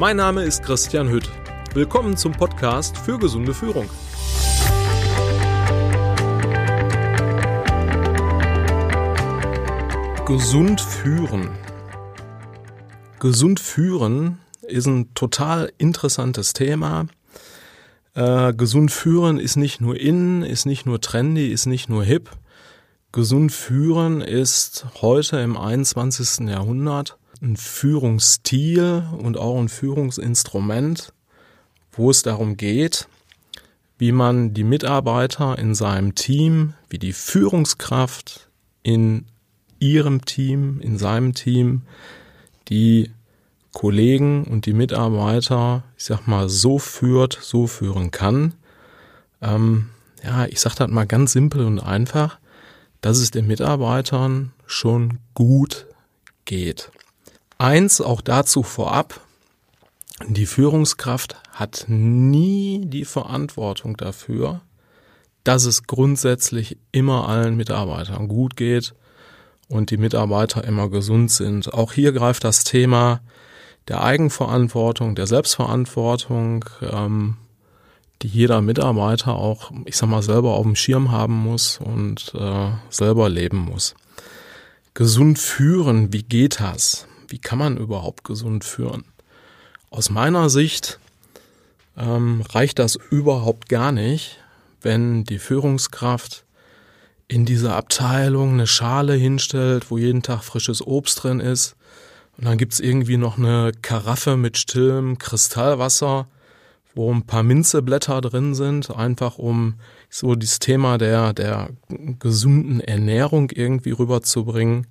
Mein Name ist Christian Hütt. Willkommen zum Podcast für gesunde Führung. Gesund führen. Gesund führen ist ein total interessantes Thema. Äh, gesund führen ist nicht nur in, ist nicht nur trendy, ist nicht nur hip. Gesund führen ist heute im 21. Jahrhundert ein Führungsstil und auch ein Führungsinstrument, wo es darum geht, wie man die Mitarbeiter in seinem Team, wie die Führungskraft in ihrem Team, in seinem Team, die Kollegen und die Mitarbeiter, ich sag mal, so führt, so führen kann. Ähm, ja, ich sag das mal ganz simpel und einfach, dass es den Mitarbeitern schon gut geht. Eins auch dazu vorab, die Führungskraft hat nie die Verantwortung dafür, dass es grundsätzlich immer allen Mitarbeitern gut geht und die Mitarbeiter immer gesund sind. Auch hier greift das Thema der Eigenverantwortung, der Selbstverantwortung, ähm, die jeder Mitarbeiter auch, ich sag mal, selber auf dem Schirm haben muss und äh, selber leben muss. Gesund führen, wie geht das? Wie kann man überhaupt gesund führen? Aus meiner Sicht ähm, reicht das überhaupt gar nicht, wenn die Führungskraft in dieser Abteilung eine Schale hinstellt, wo jeden Tag frisches Obst drin ist. Und dann gibt's irgendwie noch eine Karaffe mit stillem Kristallwasser, wo ein paar Minzeblätter drin sind, einfach um so dieses Thema der, der gesunden Ernährung irgendwie rüberzubringen.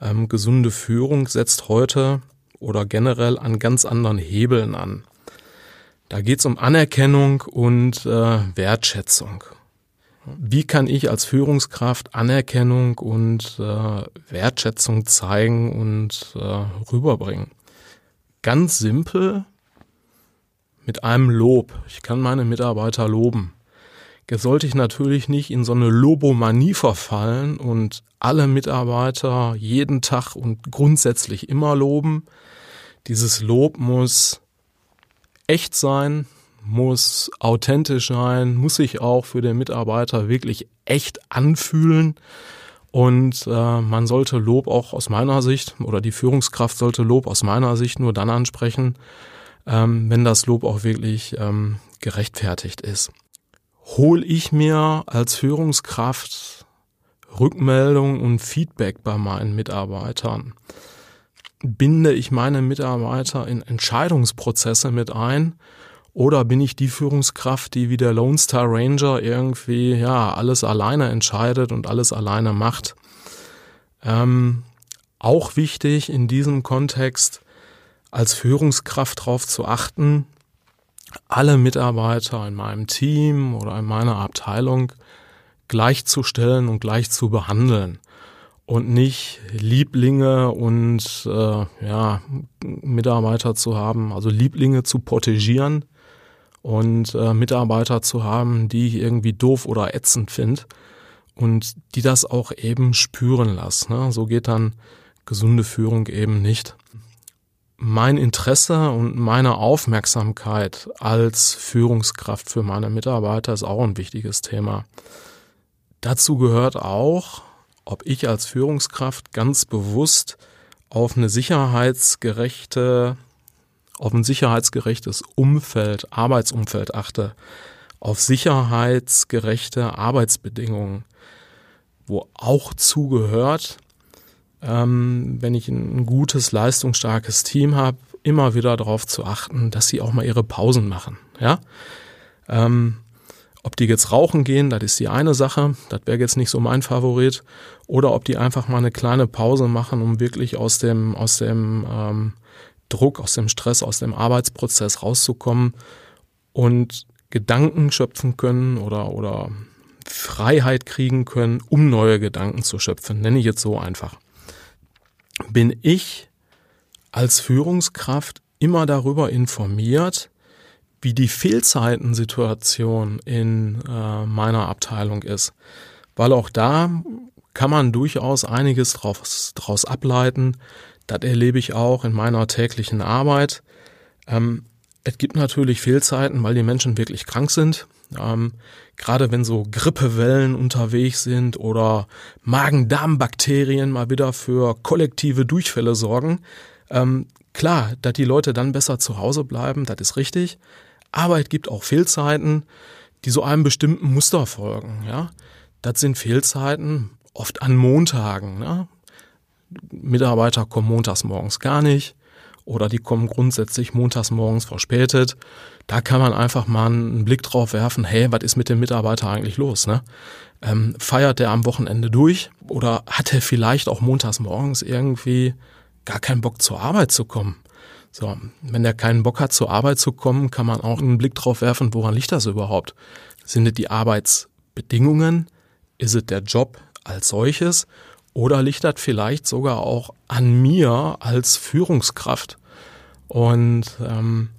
Ähm, gesunde Führung setzt heute oder generell an ganz anderen Hebeln an. Da geht es um Anerkennung und äh, Wertschätzung. Wie kann ich als Führungskraft Anerkennung und äh, Wertschätzung zeigen und äh, rüberbringen? Ganz simpel mit einem Lob. Ich kann meine Mitarbeiter loben. Jetzt sollte ich natürlich nicht in so eine Lobomanie verfallen und alle Mitarbeiter jeden Tag und grundsätzlich immer loben. Dieses Lob muss echt sein, muss authentisch sein, muss sich auch für den Mitarbeiter wirklich echt anfühlen. Und äh, man sollte Lob auch aus meiner Sicht oder die Führungskraft sollte Lob aus meiner Sicht nur dann ansprechen, ähm, wenn das Lob auch wirklich ähm, gerechtfertigt ist hole ich mir als Führungskraft Rückmeldung und Feedback bei meinen Mitarbeitern? Binde ich meine Mitarbeiter in Entscheidungsprozesse mit ein? Oder bin ich die Führungskraft, die wie der Lone Star Ranger irgendwie, ja, alles alleine entscheidet und alles alleine macht? Ähm, auch wichtig in diesem Kontext, als Führungskraft darauf zu achten, alle Mitarbeiter in meinem Team oder in meiner Abteilung gleichzustellen und gleich zu behandeln und nicht Lieblinge und äh, ja Mitarbeiter zu haben, also Lieblinge zu protegieren und äh, Mitarbeiter zu haben, die ich irgendwie doof oder ätzend finde und die das auch eben spüren lassen. Ne? So geht dann gesunde Führung eben nicht mein Interesse und meine Aufmerksamkeit als Führungskraft für meine Mitarbeiter ist auch ein wichtiges Thema. Dazu gehört auch, ob ich als Führungskraft ganz bewusst auf eine sicherheitsgerechte, auf ein sicherheitsgerechtes Umfeld, Arbeitsumfeld achte, auf sicherheitsgerechte Arbeitsbedingungen, wo auch zugehört, ähm, wenn ich ein gutes, leistungsstarkes Team habe, immer wieder darauf zu achten, dass sie auch mal ihre Pausen machen. Ja, ähm, ob die jetzt rauchen gehen, das ist die eine Sache, das wäre jetzt nicht so mein Favorit, oder ob die einfach mal eine kleine Pause machen, um wirklich aus dem aus dem ähm, Druck, aus dem Stress, aus dem Arbeitsprozess rauszukommen und Gedanken schöpfen können oder oder Freiheit kriegen können, um neue Gedanken zu schöpfen. Nenne ich jetzt so einfach bin ich als Führungskraft immer darüber informiert, wie die Fehlzeitensituation in äh, meiner Abteilung ist. Weil auch da kann man durchaus einiges draus, draus ableiten. Das erlebe ich auch in meiner täglichen Arbeit. Ähm, es gibt natürlich Fehlzeiten, weil die Menschen wirklich krank sind. Ähm, Gerade wenn so Grippewellen unterwegs sind oder Magen-Darm-Bakterien mal wieder für kollektive Durchfälle sorgen. Ähm, klar, dass die Leute dann besser zu Hause bleiben, das ist richtig. Aber es gibt auch Fehlzeiten, die so einem bestimmten Muster folgen. Ja, das sind Fehlzeiten oft an Montagen. Ne? Mitarbeiter kommen montags morgens gar nicht oder die kommen grundsätzlich montags morgens verspätet. Da kann man einfach mal einen Blick drauf werfen, hey, was ist mit dem Mitarbeiter eigentlich los? Ne? Ähm, feiert der am Wochenende durch oder hat er vielleicht auch montags morgens irgendwie gar keinen Bock zur Arbeit zu kommen? So, wenn er keinen Bock hat, zur Arbeit zu kommen, kann man auch einen Blick drauf werfen, woran liegt das überhaupt? Sind es die Arbeitsbedingungen? Ist es der Job als solches? Oder liegt das vielleicht sogar auch an mir als Führungskraft? Und ähm,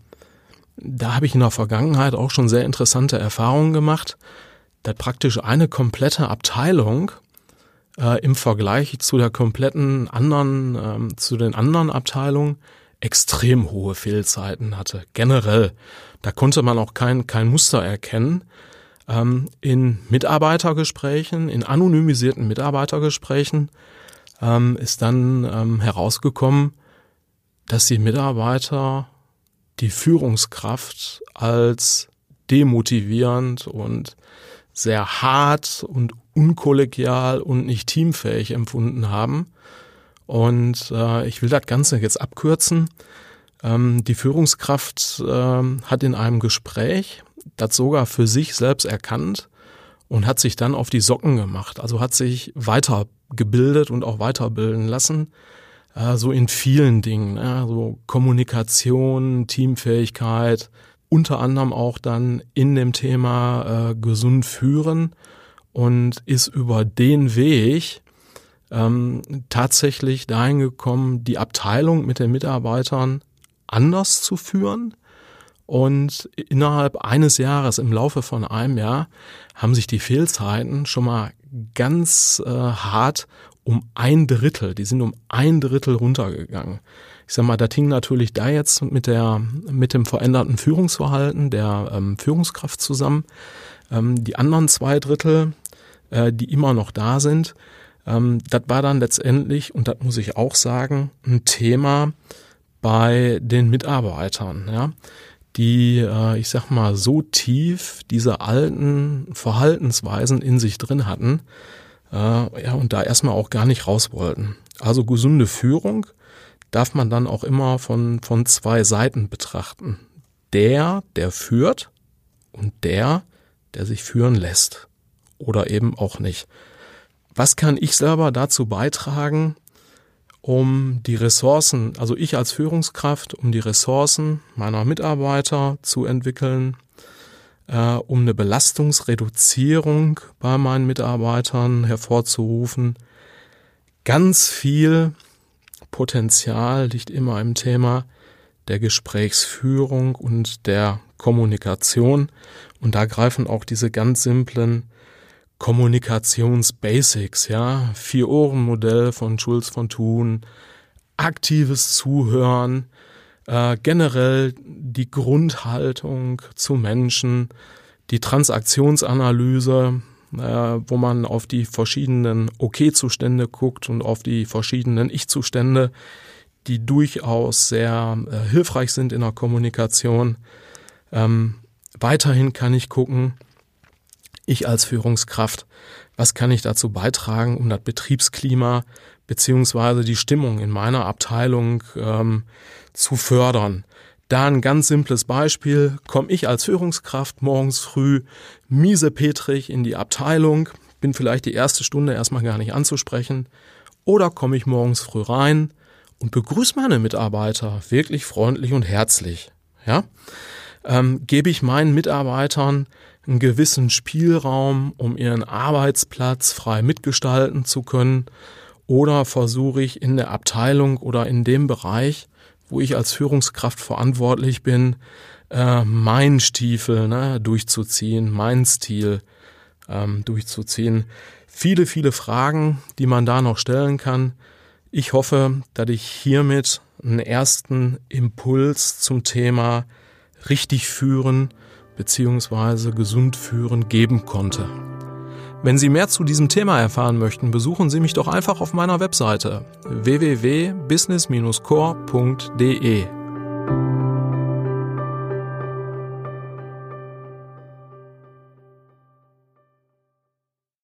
da habe ich in der Vergangenheit auch schon sehr interessante Erfahrungen gemacht, dass praktisch eine komplette Abteilung äh, im Vergleich zu der kompletten anderen, ähm, zu den anderen Abteilungen extrem hohe Fehlzeiten hatte. Generell. Da konnte man auch kein, kein Muster erkennen ähm, in Mitarbeitergesprächen, in anonymisierten Mitarbeitergesprächen ähm, ist dann ähm, herausgekommen, dass die Mitarbeiter die Führungskraft als demotivierend und sehr hart und unkollegial und nicht teamfähig empfunden haben. Und äh, ich will das Ganze jetzt abkürzen. Ähm, die Führungskraft äh, hat in einem Gespräch das sogar für sich selbst erkannt und hat sich dann auf die Socken gemacht. Also hat sich weitergebildet und auch weiterbilden lassen. Äh, so in vielen Dingen, äh, so Kommunikation, Teamfähigkeit, unter anderem auch dann in dem Thema äh, gesund führen und ist über den Weg ähm, tatsächlich dahin gekommen, die Abteilung mit den Mitarbeitern anders zu führen, und innerhalb eines Jahres, im Laufe von einem Jahr, haben sich die Fehlzeiten schon mal ganz äh, hart um ein Drittel, die sind um ein Drittel runtergegangen. Ich sag mal, das hing natürlich da jetzt mit der, mit dem veränderten Führungsverhalten der ähm, Führungskraft zusammen. Ähm, die anderen zwei Drittel, äh, die immer noch da sind, ähm, das war dann letztendlich, und das muss ich auch sagen, ein Thema bei den Mitarbeitern. Ja die, äh, ich sag mal, so tief diese alten Verhaltensweisen in sich drin hatten, äh, ja, und da erstmal auch gar nicht raus wollten. Also gesunde Führung darf man dann auch immer von, von zwei Seiten betrachten. Der, der führt und der, der sich führen lässt. Oder eben auch nicht. Was kann ich selber dazu beitragen, um die Ressourcen, also ich als Führungskraft, um die Ressourcen meiner Mitarbeiter zu entwickeln, äh, um eine Belastungsreduzierung bei meinen Mitarbeitern hervorzurufen. Ganz viel Potenzial liegt immer im Thema der Gesprächsführung und der Kommunikation. Und da greifen auch diese ganz simplen Kommunikationsbasics, ja, Vier-Ohren-Modell von Schulz von Thun, aktives Zuhören, äh, generell die Grundhaltung zu Menschen, die Transaktionsanalyse, äh, wo man auf die verschiedenen OK-Zustände guckt und auf die verschiedenen Ich-Zustände, die durchaus sehr äh, hilfreich sind in der Kommunikation. Ähm, weiterhin kann ich gucken, ich als Führungskraft, was kann ich dazu beitragen, um das Betriebsklima beziehungsweise die Stimmung in meiner Abteilung ähm, zu fördern. Da ein ganz simples Beispiel, komme ich als Führungskraft morgens früh miesepetrig in die Abteilung, bin vielleicht die erste Stunde erstmal gar nicht anzusprechen, oder komme ich morgens früh rein und begrüße meine Mitarbeiter wirklich freundlich und herzlich. Ja? Ähm, gebe ich meinen Mitarbeitern einen gewissen Spielraum, um ihren Arbeitsplatz frei mitgestalten zu können? Oder versuche ich in der Abteilung oder in dem Bereich, wo ich als Führungskraft verantwortlich bin, äh, meinen Stiefel ne, durchzuziehen, meinen Stil ähm, durchzuziehen? Viele, viele Fragen, die man da noch stellen kann. Ich hoffe, dass ich hiermit einen ersten Impuls zum Thema richtig führen bzw. gesund führen geben konnte. Wenn Sie mehr zu diesem Thema erfahren möchten, besuchen Sie mich doch einfach auf meiner Webseite www.business-core.de.